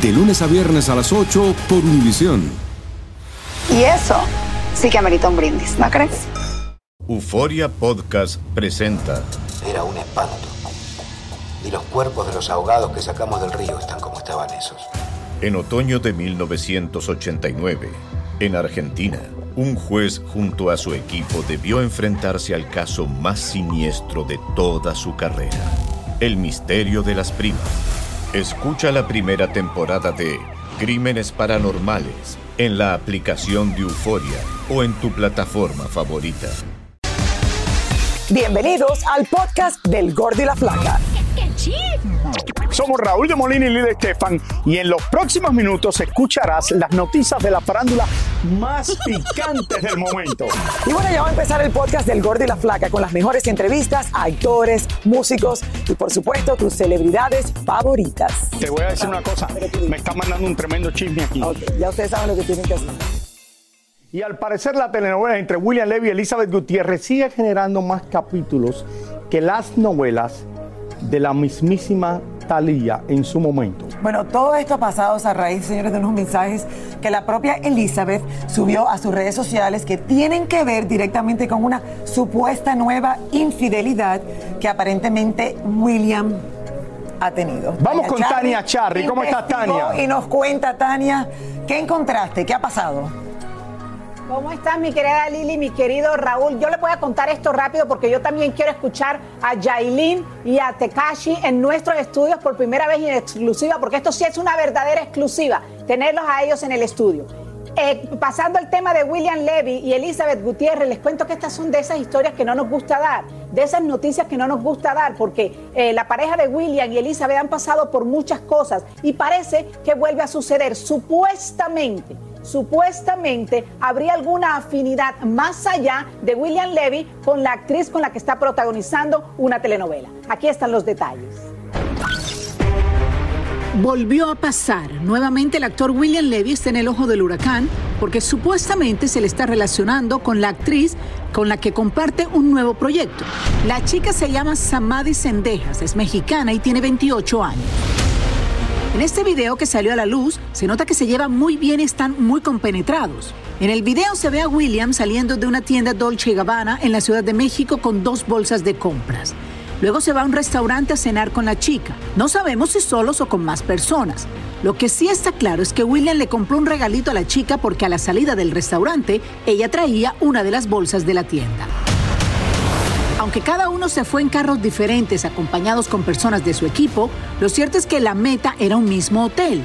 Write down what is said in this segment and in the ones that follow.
De lunes a viernes a las 8 por Univisión. Y eso sí que amerita un brindis, ¿no crees? Euforia Podcast presenta Era un espanto. Y los cuerpos de los ahogados que sacamos del río están como estaban esos. en otoño de 1989, en Argentina, un juez junto a su equipo debió enfrentarse al caso más siniestro de toda su carrera, el misterio de las primas. Escucha la primera temporada de Crímenes Paranormales en la aplicación de Euforia o en tu plataforma favorita. Bienvenidos al podcast del Gordi la Flaca. Somos Raúl de Molina y Lidia Estefan y en los próximos minutos escucharás las noticias de la farándula más picantes del momento. Y bueno, ya va a empezar el podcast del Gordi y la Flaca con las mejores entrevistas a actores, músicos y por supuesto tus celebridades favoritas. Te voy a decir una cosa, me está mandando un tremendo chisme aquí. ya ustedes saben lo que tienen que hacer. Y al parecer la telenovela entre William Levy y Elizabeth Gutiérrez sigue generando más capítulos que las novelas de la mismísima Thalía en su momento. Bueno, todo esto ha pasado a raíz, señores, de unos mensajes que la propia Elizabeth subió a sus redes sociales que tienen que ver directamente con una supuesta nueva infidelidad que aparentemente William ha tenido. Vamos con Tania Charri. ¿Cómo estás, investigó Tania? Y nos cuenta, Tania, ¿qué encontraste? ¿Qué ha pasado? ¿Cómo estás, mi querida Lili, mi querido Raúl? Yo le voy a contar esto rápido porque yo también quiero escuchar a Yailin y a Tekashi en nuestros estudios por primera vez y en exclusiva, porque esto sí es una verdadera exclusiva, tenerlos a ellos en el estudio. Eh, pasando al tema de William Levy y Elizabeth Gutiérrez, les cuento que estas son de esas historias que no nos gusta dar, de esas noticias que no nos gusta dar, porque eh, la pareja de William y Elizabeth han pasado por muchas cosas y parece que vuelve a suceder, supuestamente supuestamente habría alguna afinidad más allá de William Levy con la actriz con la que está protagonizando una telenovela. Aquí están los detalles. Volvió a pasar. Nuevamente el actor William Levy está en el ojo del huracán porque supuestamente se le está relacionando con la actriz con la que comparte un nuevo proyecto. La chica se llama Samadhi Sendejas, es mexicana y tiene 28 años. En este video que salió a la luz, se nota que se llevan muy bien y están muy compenetrados. En el video se ve a William saliendo de una tienda Dolce Gabbana en la Ciudad de México con dos bolsas de compras. Luego se va a un restaurante a cenar con la chica. No sabemos si solos o con más personas. Lo que sí está claro es que William le compró un regalito a la chica porque a la salida del restaurante ella traía una de las bolsas de la tienda. Aunque cada uno se fue en carros diferentes acompañados con personas de su equipo, lo cierto es que la meta era un mismo hotel.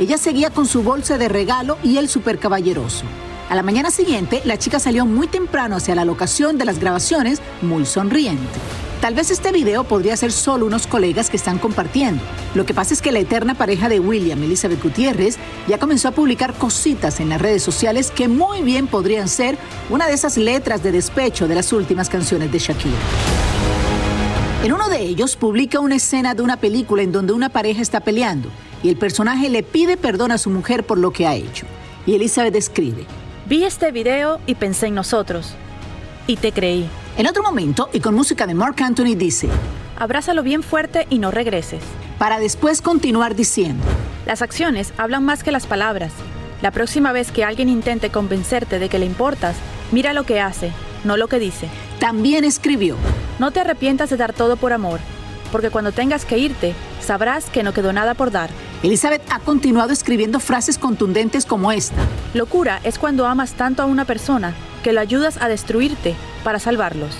Ella seguía con su bolsa de regalo y él súper caballeroso. A la mañana siguiente, la chica salió muy temprano hacia la locación de las grabaciones, muy sonriente. Tal vez este video podría ser solo unos colegas que están compartiendo. Lo que pasa es que la eterna pareja de William, Elizabeth Gutiérrez, ya comenzó a publicar cositas en las redes sociales que muy bien podrían ser una de esas letras de despecho de las últimas canciones de Shakira. En uno de ellos publica una escena de una película en donde una pareja está peleando y el personaje le pide perdón a su mujer por lo que ha hecho. Y Elizabeth escribe, Vi este video y pensé en nosotros. Y te creí. En otro momento, y con música de Mark Anthony, dice, Abrázalo bien fuerte y no regreses. Para después continuar diciendo, Las acciones hablan más que las palabras. La próxima vez que alguien intente convencerte de que le importas, mira lo que hace, no lo que dice. También escribió, No te arrepientas de dar todo por amor, porque cuando tengas que irte, sabrás que no quedó nada por dar. Elizabeth ha continuado escribiendo frases contundentes como esta. Locura es cuando amas tanto a una persona que lo ayudas a destruirte para salvarlos.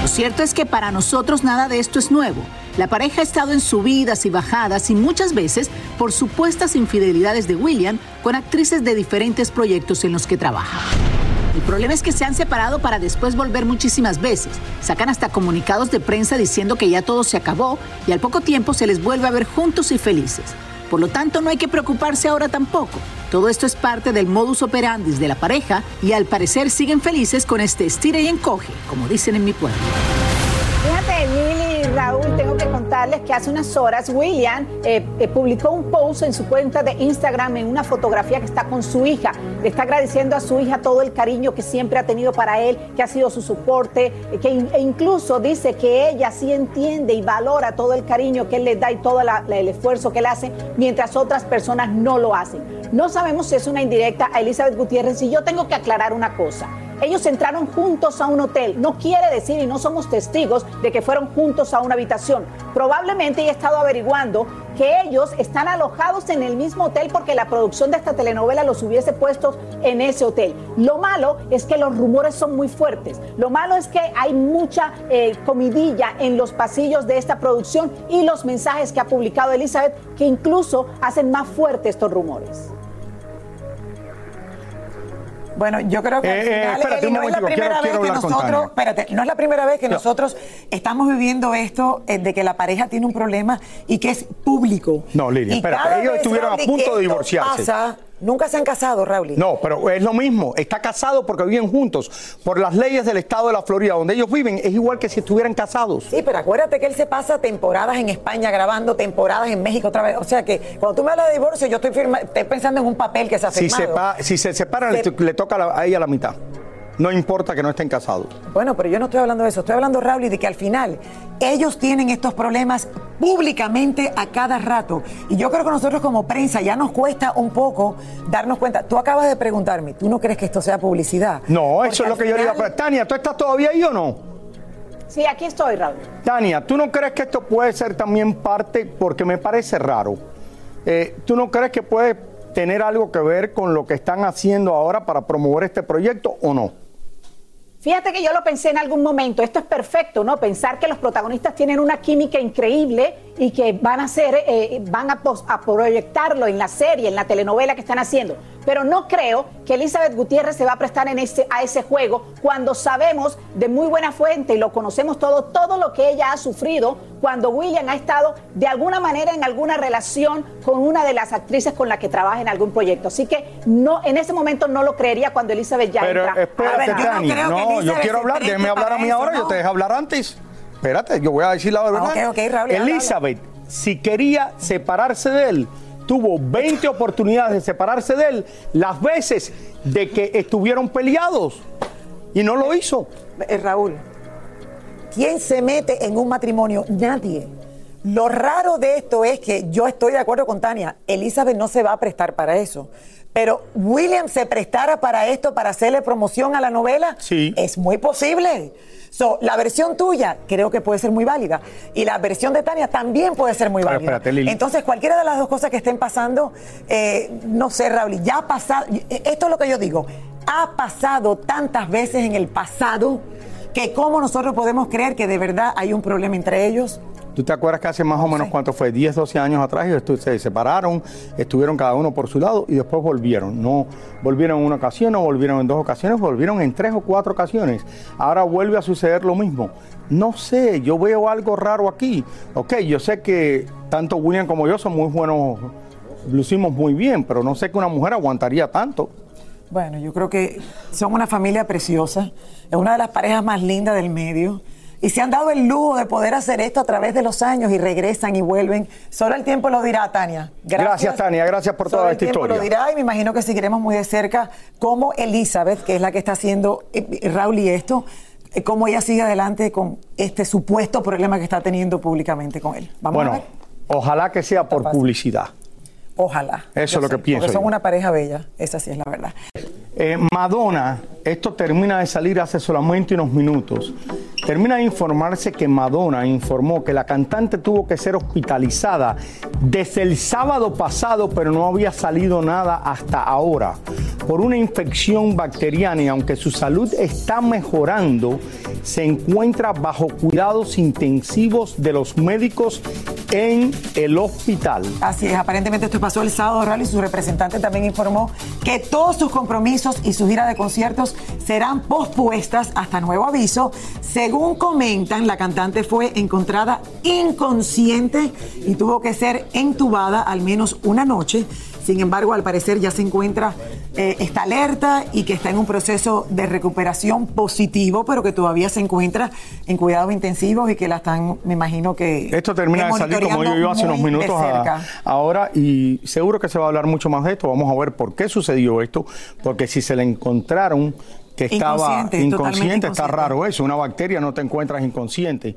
Lo cierto es que para nosotros nada de esto es nuevo. La pareja ha estado en subidas y bajadas y muchas veces por supuestas infidelidades de William con actrices de diferentes proyectos en los que trabaja. El problema es que se han separado para después volver muchísimas veces. Sacan hasta comunicados de prensa diciendo que ya todo se acabó y al poco tiempo se les vuelve a ver juntos y felices. Por lo tanto, no hay que preocuparse ahora tampoco. Todo esto es parte del modus operandi de la pareja y al parecer siguen felices con este estira y encoge, como dicen en mi pueblo. Fíjate, Lili Raúl, tengo que hace unas horas William eh, eh, publicó un post en su cuenta de Instagram en una fotografía que está con su hija. Le está agradeciendo a su hija todo el cariño que siempre ha tenido para él, que ha sido su soporte, que e incluso dice que ella sí entiende y valora todo el cariño que él le da y todo el esfuerzo que él hace, mientras otras personas no lo hacen. No sabemos si es una indirecta a Elizabeth Gutiérrez y yo tengo que aclarar una cosa. Ellos entraron juntos a un hotel. No quiere decir, y no somos testigos, de que fueron juntos a una habitación. Probablemente ha estado averiguando que ellos están alojados en el mismo hotel porque la producción de esta telenovela los hubiese puesto en ese hotel. Lo malo es que los rumores son muy fuertes. Lo malo es que hay mucha eh, comidilla en los pasillos de esta producción y los mensajes que ha publicado Elizabeth que incluso hacen más fuertes estos rumores. Bueno, yo creo que al Eh, eh, final, espérate Eli, un no es la quiero- primera quiero vez que nosotros, espérate, no es la primera vez que No. nosotros estamos viviendo esto eh, de que la pareja tiene un problema y que es público. No, Lili, espérate, ellos estuvieron a punto de divorciarse. pasa, nunca se han casado, Raúl. No, pero es lo mismo. Está casado porque viven juntos. Por las leyes del estado de la Florida, donde ellos viven, es igual que si estuvieran casados. Sí, pero acuérdate que él se pasa temporadas en España grabando, temporadas en México otra vez. O sea que cuando tú me hablas de divorcio, yo estoy, firma- estoy pensando en un papel que se ha Si firmado. se, si se separan, le, le toca a ella la mitad. No importa que no estén casados. Bueno, pero yo no estoy hablando de eso. Estoy hablando, Raúl, de que al final ellos tienen estos problemas públicamente a cada rato. Y yo creo que nosotros como prensa ya nos cuesta un poco darnos cuenta. Tú acabas de preguntarme, ¿tú no crees que esto sea publicidad? No, eso es lo que yo digo. final- Pero, Tania, ¿tú estás todavía ahí o no? Sí, aquí estoy, Raúl. Tania, ¿tú no crees que esto puede ser también parte, porque me parece raro, eh, ¿tú no crees que puede tener algo que ver con lo que están haciendo ahora para promover este proyecto o no? Fíjate que yo lo pensé en algún momento, esto es perfecto, ¿no? Pensar que los protagonistas tienen una química increíble y que van a hacer, eh, van a, pos- a proyectarlo en la serie, en la telenovela que están haciendo. Pero no creo que Elizabeth Gutiérrez se va a prestar en ese, a ese juego cuando sabemos de muy buena fuente y lo conocemos todo, todo lo que ella ha sufrido cuando William ha estado de alguna manera en alguna relación con una de las actrices con la que trabaja en algún proyecto. Así que no, en ese momento no lo creería cuando Elizabeth ya Pero entra. espérate, A ver, yo no que yo Elizabeth quiero hablar. Déjeme hablar a mí eso, ahora. Yo ¿no? te dejé hablar antes. Espérate, yo voy a decir la verdad. ok, ok, Raúl, Elizabeth, si quería separarse de él, tuvo 20 oportunidades de separarse de él las veces de que estuvieron peleados y no lo hizo. Eh, Raúl, ¿quién se mete en un matrimonio? Nadie. Lo raro de esto es que yo estoy de acuerdo con Tania, Elizabeth no se va a prestar para eso. Pero William se prestara para esto, para hacerle promoción a la novela, Sí. es muy posible. So, la versión tuya creo que puede ser muy válida. Y la versión de Tania también puede ser muy válida. espérate, Lili. Entonces, cualquiera de las dos cosas que estén pasando, eh, no sé, Raúl, ya ha pasado. Esto es lo que yo digo. Ha pasado tantas veces en el pasado que cómo nosotros podemos creer que de verdad hay un problema entre ellos. ¿Tú te acuerdas que hace más o menos cuánto fue? 10, 12 años atrás estu- se separaron, estuvieron cada uno por su lado y después volvieron. No volvieron en una ocasión, no volvieron en dos ocasiones, volvieron en tres o cuatro ocasiones. Ahora vuelve a suceder lo mismo. No sé, yo veo algo raro aquí. Ok, yo sé que tanto William como yo son muy buenos, lucimos muy bien, pero no sé que una mujer aguantaría tanto. Bueno, yo creo que son una familia preciosa, es una de las parejas más lindas del medio. y se han dado el lujo de poder hacer esto a través de los años y regresan y vuelven. Solo el tiempo lo dirá, Tania. Gracias, Tania, gracias por Solo toda el esta tiempo historia. lo dirá y me imagino que seguiremos muy de cerca cómo Elizabeth, que es la que está haciendo eh, Raúl y esto, eh, cómo ella sigue adelante con este supuesto problema que está teniendo públicamente con él. Vamos a Bueno, ver. ojalá que sea por publicidad. Ojalá. Eso es lo que pienso Porque son yo. una pareja bella, esa sí es la verdad. Eh, Madonna, esto termina de salir hace solamente unos minutos. Termina de informarse que Madonna informó que la cantante tuvo que ser hospitalizada desde el sábado pasado, pero no había salido nada hasta ahora por una infección bacteriana y aunque su salud está mejorando, se encuentra bajo cuidados intensivos de los médicos en el hospital. Así es, aparentemente esto pasó el sábado, Raúl, y su representante también informó que todos sus compromisos y su gira de conciertos serán pospuestas hasta nuevo aviso. Según comentan, la cantante fue encontrada inconsciente y tuvo que ser entubada al menos una noche. Sin embargo, al parecer ya se encuentra, eh, está alerta y que está en un proceso de recuperación positivo, pero que todavía se encuentra en cuidados intensivos y que la están, me imagino que... Esto termina de salir como yo, yo hace unos minutos a- ahora y seguro que se va a hablar mucho más de esto. Vamos a ver por qué sucedió esto, porque si se le encontraron que estaba Inconsciente, está raro eso. Una bacteria no te encuentras inconsciente.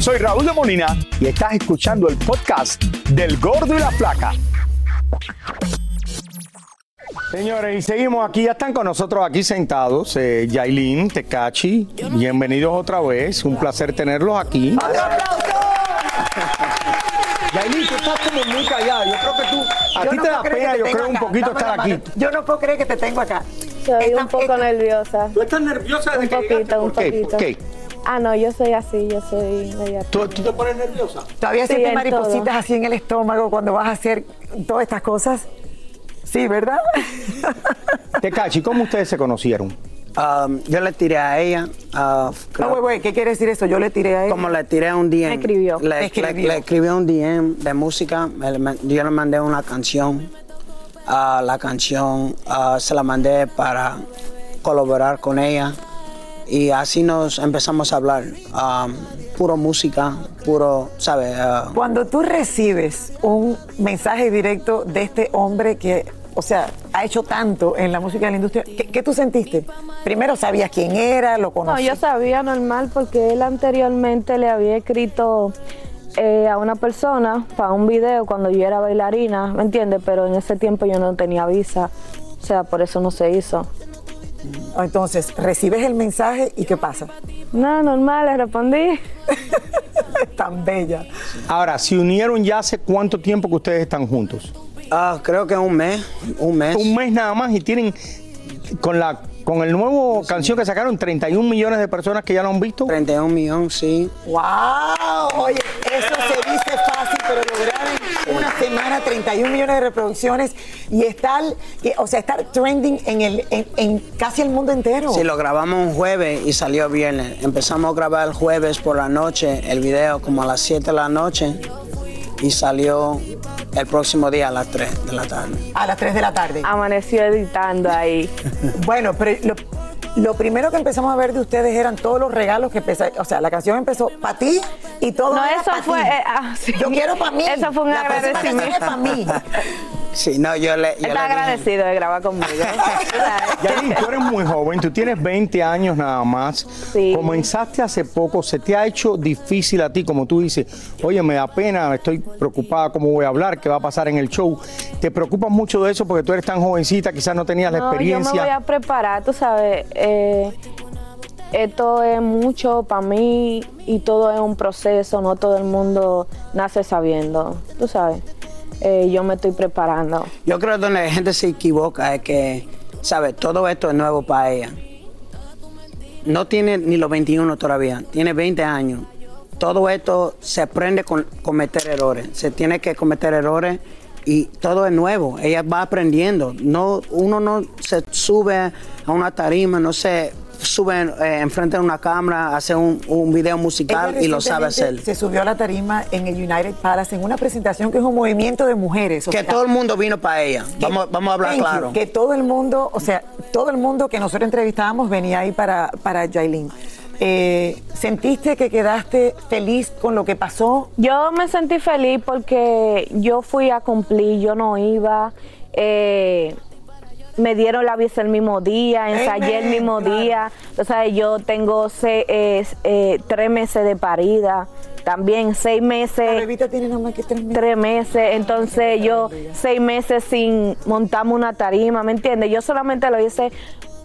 Soy Raúl de Molina y estás escuchando el podcast del Gordo y la Flaca. Señores, y seguimos aquí, ya están con nosotros aquí sentados, eh, Yailin, Tecachi, bienvenidos otra vez, un placer tenerlos aquí. Yailin, tú estás como muy callada, yo creo que tú, a Yo ti no te puedo da creer pena, que yo te creo tengo un acá. poquito Dame la estar aquí. mano. Yo no puedo creer que te tengo acá. Soy un poco nerviosa. ¿Tú estás nerviosa Un poquito, un qué? poquito. ¿Por qué? Ah, no, yo soy así, yo soy media. ¿Tú, tú te pones nerviosa? ¿Todavía Sí, sientes en maripositas todo. así en el estómago cuando vas a hacer todas estas cosas? Sí, ¿verdad? Tecachi, ¿cómo ustedes se conocieron? Um, yo le tiré a ella. uh, creo- No, güey, güey, ¿qué quiere decir eso? Yo le tiré a él. como le tiré un DM. Me escribió. Le, escribió. le- le escribí un DM de música. yo le mandé una canción. Ah, la canción ah, se la mandé para colaborar con ella. Y así nos empezamos a hablar. Um, puro música, puro, ¿sabes? Ah, Cuando tú recibes un mensaje directo de este hombre que, o sea, ha hecho tanto en la música de la industria, ¿qué, qué tú sentiste? Primero, ¿sabías quién era? ¿Lo No, conocías? yo sabía normal porque él anteriormente le había escrito eh, a una persona para un video cuando yo era bailarina, ¿me entiendes? Pero en ese tiempo yo no tenía visa, o sea, por eso no se hizo. Entonces, recibes el mensaje y ¿qué pasa? No, normal, le respondí. Tan bella. Ahora, ¿se unieron ya hace cuánto tiempo que ustedes están juntos? ah, creo que un mes, un mes. Un mes nada más y tienen con la con el nuevo canción que sacaron 31 millones de personas que ya lo han visto. 31 millones, sí. ¡Wow! Oye, eso se dice fácil, pero lograr una semana 31 millones de reproducciones y estar, y- o sea, estar trending en, el, en, en casi el mundo entero. Sí, lo grabamos un jueves y salió viernes. Empezamos a grabar el jueves por la noche, el video como a las 7 de la noche y salió el próximo día a las 3 de la tarde. A las 3 de la tarde. Amaneció editando ahí. Bueno, pero lo, lo primero que empezamos a ver de ustedes eran todos los regalos que empezó, o sea, la canción empezó para ti y todo No, era eso fue, ti. eh, ah, sí. Yo quiero para mí. Eso fue un La agradecimiento. para mí. Sí, no, yo le. Yo Está le dije- agradecido de grabar conmigo. Yailin, tú eres muy joven, tú tienes 20 años nada más. Comenzaste hace poco, se te ha hecho difícil a ti, como tú dices, oye, me da pena, estoy preocupada cómo voy a hablar, qué va a pasar en el show. ¿Te preocupas mucho de eso porque tú eres tan jovencita, quizás no tenías la No, yo me voy experiencia? a preparar, tú sabes. eh, esto es mucho para mí y todo es un proceso, no todo el mundo nace sabiendo, tú sabes. Eh, yo me estoy preparando. Yo creo que donde la gente se equivoca es que, ¿sabes? Todo esto es nuevo para ella. No tiene ni los 21 todavía, tiene 20 años. Todo esto se aprende con cometer errores. Se tiene que cometer errores y todo es nuevo. Ella va aprendiendo. No, uno no se sube a una tarima, no se sube eh, enfrente de una cámara, hace un, un video musical y lo sabe hacer. Se subió a la tarima en el United Palace en una presentación que es un movimiento de mujeres. o Que sea, todo el mundo vino para ella. Vamos, vamos a hablar Thank you. claro. Que todo el mundo, o sea, todo el mundo que nosotros entrevistábamos venía ahí para, para Yailin. Eh, ¿Sentiste que quedaste feliz con lo que pasó? Yo me sentí feliz porque yo fui a cumplir, yo no iba. eh, me dieron la visa el mismo día, ensayé el mismo claro. día. O sea, yo tengo se- eh, eh, tres meses de parida, también seis meses. La bebita tiene nada más que tres meses. Tres meses, entonces yo seis meses sin montarme una tarima, ¿me entiendes? Yo solamente lo hice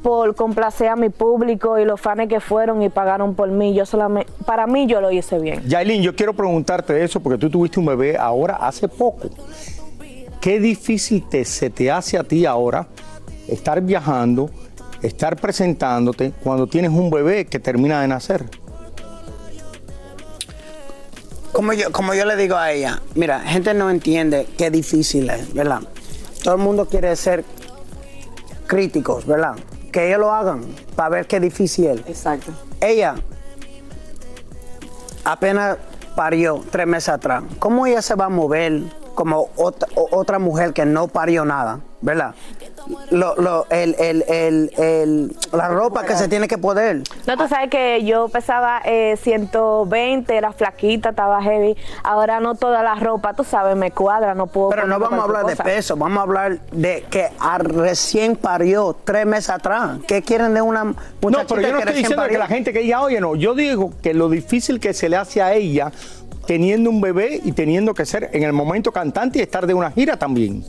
por complacer a mi público y los fans que fueron y pagaron por mí. Yo solamente, para mí yo lo hice bien. Yailin, yo quiero preguntarte eso porque tú tuviste un bebé ahora hace poco. ¿Qué difícil te, se te hace a ti ahora estar viajando, estar presentándote cuando tienes un bebé que termina de nacer? Como yo, como yo le digo a ella, mira, gente no entiende qué difícil es, ¿verdad? Todo el mundo quiere ser críticos, ¿verdad? Que ellos lo hagan para ver qué difícil es. Exacto. Ella apenas parió tres meses atrás. ¿Cómo ella se va a mover como otra, otra mujer que no parió nada, ¿verdad? Lo, lo- el, el- el- el- la ropa que se tiene que poner. No, tú sabes que yo pesaba eh, 120, era flaquita, estaba heavy. Ahora no toda la ropa, tú sabes, me cuadra, no puedo. Pero no vamos a hablar de peso, vamos a hablar de que a- recién parió tres meses atrás. ¿Qué quieren de una muchachita No, pero yo no que estoy diciendo que la gente que diga, oye, no, yo digo que lo difícil que se le hace a ella teniendo un bebé y teniendo que ser en el momento cantante y estar de una gira también.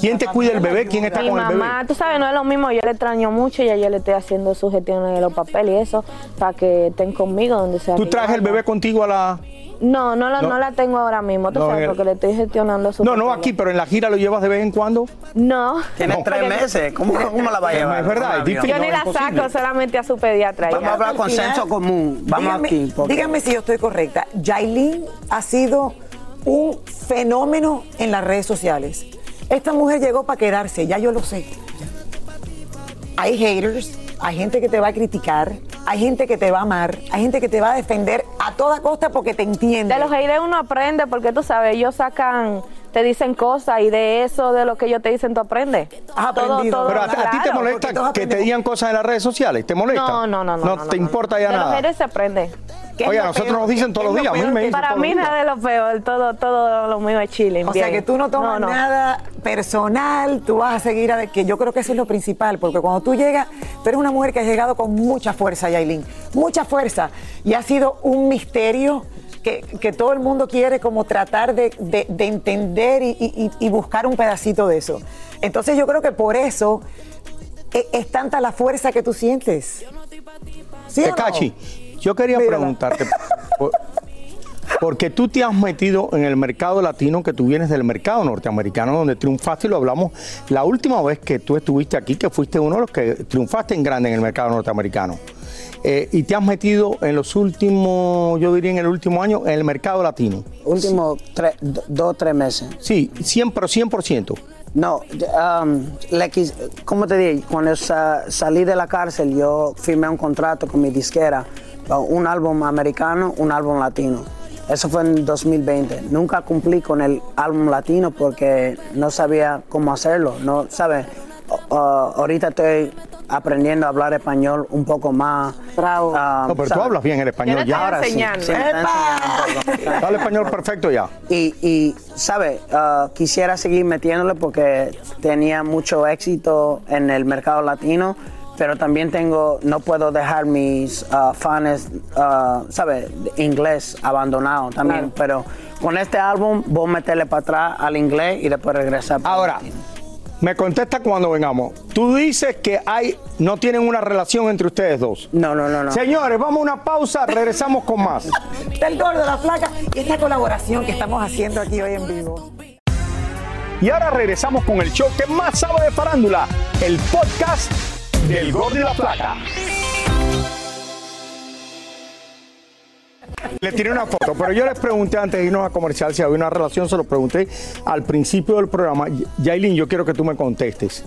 ¿Quién te cuida el bebé? ¿Quién está Mi con el bebé? mamá, tú sabes, no es lo mismo, yo le extraño mucho y ya yo le estoy haciendo sus gestiones de los papeles y eso, para que estén conmigo donde sea. ¿Tú traes el bebé contigo a la...? No, no, lo- No. no la tengo ahora mismo, tú No, sabes, el- porque le estoy gestionando sus No, no aquí, pero en la gira lo llevas de vez en cuando. No. Tiene No. tres meses, ¿cómo, cómo la va a Es llevar? verdad, es difícil. Yo ni la saco, solamente a su pediatra. Vamos a hablar con Al final, senso común. Vamos dígame, aquí. porque- dígame si yo estoy correcta. Yailin ha sido un fenómeno en las redes sociales. Esta mujer llegó para quedarse, ya yo lo sé. Hay haters, hay gente que te va a criticar, hay gente que te va a amar, hay gente que te va a defender a toda costa porque te entiende. De los haters uno aprende porque tú sabes, ellos sacan, te dicen cosas y de eso, de lo que ellos te dicen, tú aprendes. Has todo, aprendido. todo, Pero a, a ti te molesta que te digan cosas en las redes sociales, ¿te molesta? No, no, no, no. No, no, te no, importa no. ya de nada. haters se aprende. Oye, a nosotros nos dicen todos los días, a mí me dicen Para mí nada de lo peor, todo, todo lo mío es chile. O sea que tú no tomas nada personal, tú vas a seguir a que yo creo que eso es lo principal, porque cuando tú llegas, tú eres una mujer que has llegado con mucha fuerza, Yailin, mucha fuerza, y ha sido un misterio que, que todo el mundo quiere como tratar de, de- de entender y, y- y buscar un pedacito de eso. Entonces yo creo que por eso e- es, tanta la fuerza que tú sientes. ¿Sí no? Tecachi, yo quería Mírala. preguntarte, por- porque tú te has metido en el mercado latino, que tú vienes del mercado norteamericano, donde triunfaste, y lo hablamos la última vez que tú estuviste aquí, que fuiste uno de los que triunfaste en grande en el mercado norteamericano. Eh, y te has metido en los últimos, yo diría en el último año, en el mercado latino. Último tres, do- dos, tres meses. Sí, 100, pero 100%. No, um, le quis- ¿cómo te digo? Cuando sa- salí de la cárcel, yo firmé un contrato con mi disquera, un álbum americano, un álbum latino. Eso fue en 2020. Nunca cumplí con el álbum latino porque no sabía cómo hacerlo. No, ¿sabes? Uh, uh, ahorita estoy aprendiendo a hablar español un poco más. Bravo. No, pero tú hablas bien el español ya. Ahora sí. Habla español perfecto ya. Y, y ¿sabe? Ah, quisiera seguir metiéndole porque tenía mucho éxito en el mercado latino, pero también tengo, no puedo dejar mis ah, fans, ah, ¿sabe? de Inglés abandonado también, pero con este álbum voy a meterle para atrás al inglés y después regresar. el Ahora, me contesta cuando vengamos. Tú dices que hay, no tienen una relación entre ustedes dos. No, no, no, no. Señores, vamos a una pausa, regresamos con más. Del gordo, la flaca y esta colaboración que estamos haciendo aquí hoy en vivo. Y ahora regresamos con el show que más sabe de farándula, el podcast del Gordo y la Flaca. Le tiré una foto, pero yo les pregunté antes de irnos a comercial si había una relación, se lo pregunté al principio del programa. Yailin, yo quiero que tú me contestes.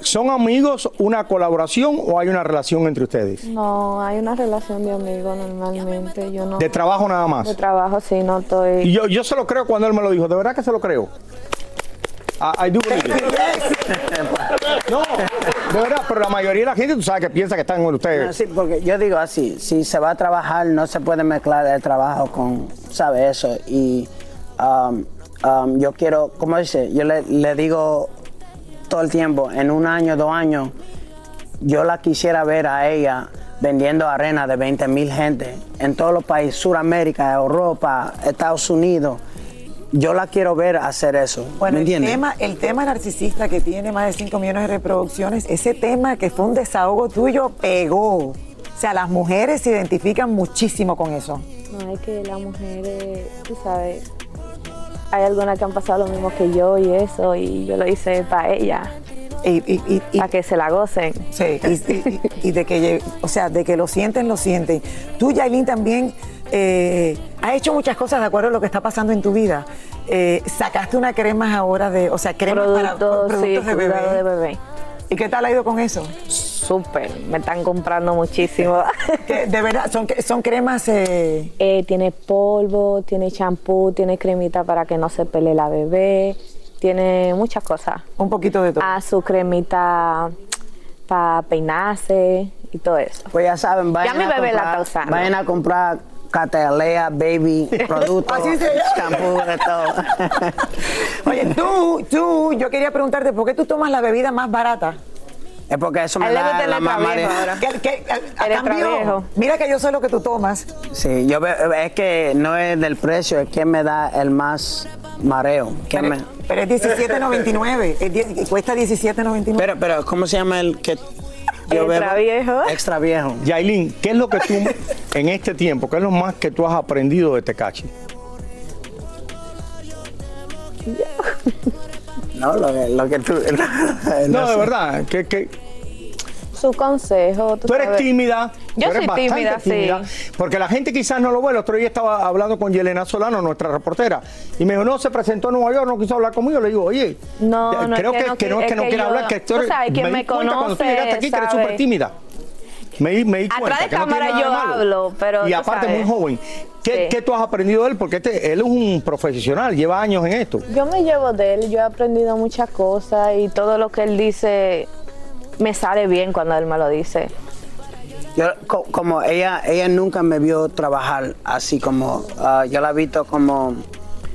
¿Son amigos, una colaboración o hay una relación entre ustedes? No, hay una relación de amigos normalmente. Yo no. De trabajo nada más. De trabajo, sí, no estoy. Y yo, yo se lo creo cuando él me lo dijo, de verdad que se lo creo. I, I do believe it. No, de verdad, pero la mayoría de la gente, tú sabes que piensa que están con No, ustedes. sí, porque yo digo así, si se va a trabajar no se puede mezclar el trabajo con, ¿sabe eso? Y um, um, yo quiero, como dice, yo le, le digo todo el tiempo, en un año, dos años, yo la quisiera ver a ella vendiendo arena de 20 mil gente en todos los países, Sudamérica, Europa, Estados Unidos. Yo la quiero ver hacer eso. Bueno, ¿Me el tema, el tema narcisista que tiene más de 5 millones de reproducciones, ese tema que fue un desahogo tuyo pegó. O sea, las mujeres se identifican muchísimo con eso. No, es que las mujeres, tú sabes, hay algunas que han pasado lo mismo que yo y eso, y yo lo hice para ella. para que se la gocen. Sí, y, y- y de que, o sea, de que lo sienten, lo sienten. Tú, Yailin, también eh, has hecho muchas cosas de acuerdo a lo que está pasando en tu vida. Eh, sacaste una crema ahora de, o sea, cremas para Productos, sí, productos de bebé. cuidado de bebé. ¿Y qué tal ha ido con eso? Súper, me están comprando muchísimo. de verdad, son, son cremas... Eh... tiene polvo, tiene champú, tiene cremita para que no se pele la bebé, tiene muchas cosas. Un poquito de todo. Ah, su cremita para peinarse y todo eso. Pues ya saben, vayan Ya mi a bebé la comprar- está usando. Vayan a comprar Catalea, Baby, productos, Así se llama. champú, de todo. Oye, tú, tú, yo quería preguntarte, ¿por qué tú tomas la bebida más barata? Es porque eso me él le da la mamá viejo ahora. ¿Qué- qué- a- a cambio, Mira que yo sé lo que tú tomas. Sí, yo veo, es que no es del precio, es que me da el más mareo. Que me... Pero es 17.99, es die- cuesta 17.99. Pero, pero, ¿cómo se llama el que yo Extra bebo? viejo. Extra viejo. Yailin, ¿qué es lo que tú, en este tiempo, qué es lo más que tú has aprendido de Tecachi? No, lo que, lo que tú... No, de sé. verdad, que, que Su consejo. Tú, tú eres sabes. tímida. Yo soy tímida, tímida, Porque la gente quizás no lo ve. El otro día estaba hablando con Yelena Solano, nuestra reportera, y me dijo, no, se presentó en Nueva York, no quiso hablar conmigo. Le digo, oye, No, no, es creo que que, no que no es que no quiere hablar, que quien me, me di cuenta cuando tú conoce llegaste aquí que eres súper tímida. Me, me di cuenta. Atrás de no cámara yo hablo, pero Y aparte sabes. muy joven. ¿Qué, Sí. qué tú has aprendido de él? Porque este, él es un profesional, lleva años en esto. Yo me llevo de él, yo he aprendido muchas cosas y todo lo que él dice me sale bien cuando él me lo dice. Yo, co- como ella, ella nunca me vio trabajar así como, ah, yo la he visto como,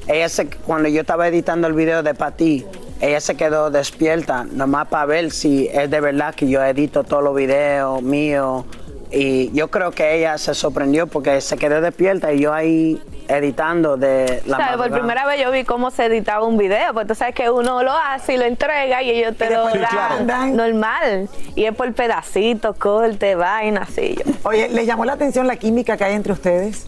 ella se, cuando yo estaba editando el video de Pati, ella se quedó despierta, nomás para ver si es de verdad que yo edito todos los videos míos. Y yo creo que ella se sorprendió porque se quedó despierta y yo ahí editando de la ¿Sabes? Por primera vez yo vi cómo se editaba un video, pues tú sabes que uno lo hace y lo entrega y ellos te lo dan claro. normal. Y es por pedacitos, corte, vaina, así. Yo. Oye, ¿le llamó la atención la química que hay entre ustedes?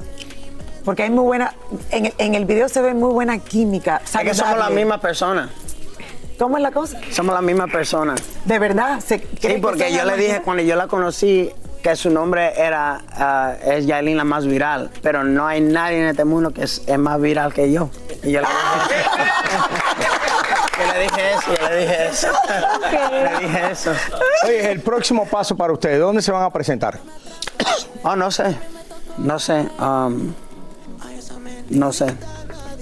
Porque hay muy buena, en el, en el video se ve muy buena química. Es que somos la saludable. misma persona. ¿Cómo es la cosa? Somos la misma persona. ¿De verdad? ¿Se Sí, porque yo le dije cuando yo la conocí que su nombre era ah, es Yailin la más viral, pero no hay nadie en este mundo que es, es más viral que yo. Y yo le dije, yo le dije eso, yo le dije eso. le dije eso. Oye, el próximo paso para ustedes, ¿dónde se van a presentar? Oh, no sé, no sé, um, no sé.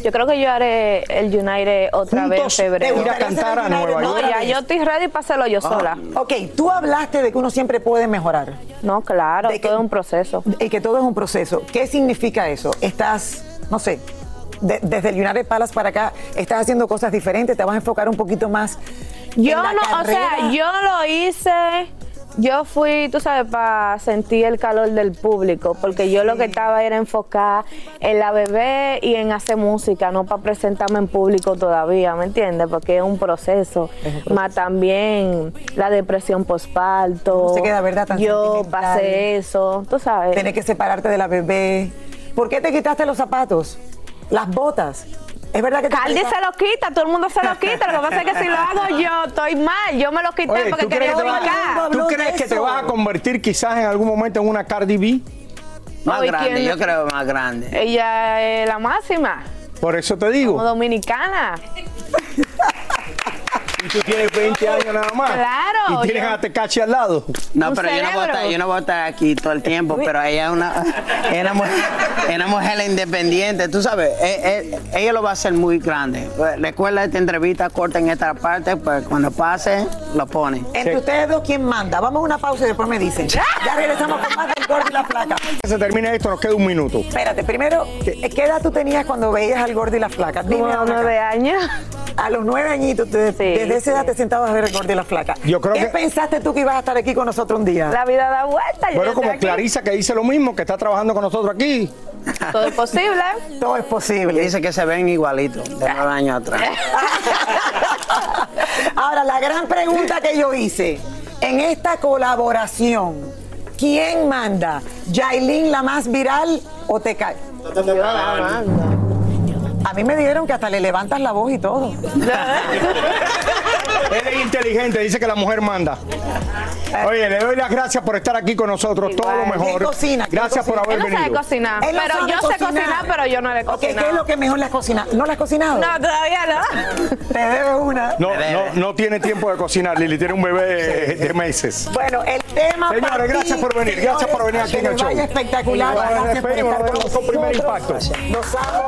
Yo creo que yo haré el United otra vez en febrero. a cantar a Nueva No, York. ya yo estoy ready para hacerlo yo sola. Ok, tú hablaste de que uno siempre puede mejorar. No, claro, De que- todo es un proceso. Y que todo es un proceso. ¿Qué significa eso? Estás, no sé, de- desde el United Palace para acá, estás haciendo cosas diferentes, te vas a enfocar un poquito más. en Yo la no, o sea, yo lo hice. Yo fui, tú sabes, para sentir el calor del público, porque yo lo que estaba era enfocada en la bebé y en hacer música, no para presentarme en público todavía, ¿me entiendes? Porque es un proceso. Más también la depresión postparto. No se queda, ¿verdad? Tan Yo pasé eso, tú sabes. Tienes que separarte de la bebé. ¿Por qué te quitaste los zapatos? Las botas. Es verdad que Caldi se lo quita, todo el mundo se lo quita. Lo que pasa es que si lo hago yo, estoy mal. Yo me lo quité Oye, porque ¿tú crees, quería brincar. ¿tú crees que te vas a convertir quizás en algún momento en una Cardi B? Más grande, ¿quién- yo creo más grande. Ella es la máxima, Por eso te digo. como dominicana. Y tú tienes 20 años nada más. Claro, Y tienes yo- a Tecachi al lado. No, pero yo no, voy a estar, yo no voy a estar aquí todo el tiempo, pero ella es una, es una, mujer, es una mujer independiente, tú sabes, eh, eh, ella lo va a hacer muy grande. Recuerda esta entrevista corta en esta parte, pues cuando pase, lo pone. Entre ustedes dos, ¿quién manda? Vamos a una pausa y después me dicen. Ya regresamos con más del gordo y la flaca. Que se termine esto, nos queda un minuto. Espérate, primero, ¿qué edad tú tenías cuando veías al gordo y la flaca? Dime Como nueve años. A los nueve añitos, te- desde esa edad te sentabas a ver el gordo y la flaca. Yo creo ¿Qué que- pensaste tú que ibas a estar aquí con nosotros un día? La vida da vuelta. Bueno, como aquí. Clarisa que dice lo mismo, que está trabajando con nosotros aquí. Todo es posible. Todo es posible. Dice que se ven igualitos de nueve años atrás. Ahora, la gran pregunta que yo hice, en esta colaboración, ¿quién manda? ¿Yailin la más viral o te cae? Yo la mando. A mí me dijeron que hasta le levantas la voz y todo. Él es inteligente, dice que la mujer manda. Oye, le doy las gracias por estar aquí con nosotros, todo lo mejor. ¿Quién cocina? ¿Quién Gracias por haber Él no sabe venido. cocinar. Él no pero sabe yo sé cocinar, pero yo no le cocinado. ¿Qué es lo que mejor le has cocinado? ¿No le has cocinado? No, todavía no. Te debe una. No, no, no tiene tiempo de cocinar, Lili, tiene un bebé de meses. Bueno, el tema Señores, para gracias por venir, gracias por venir aquí en el show. espectacular. Nos Gracias por estar nos con nosotros. Los amo.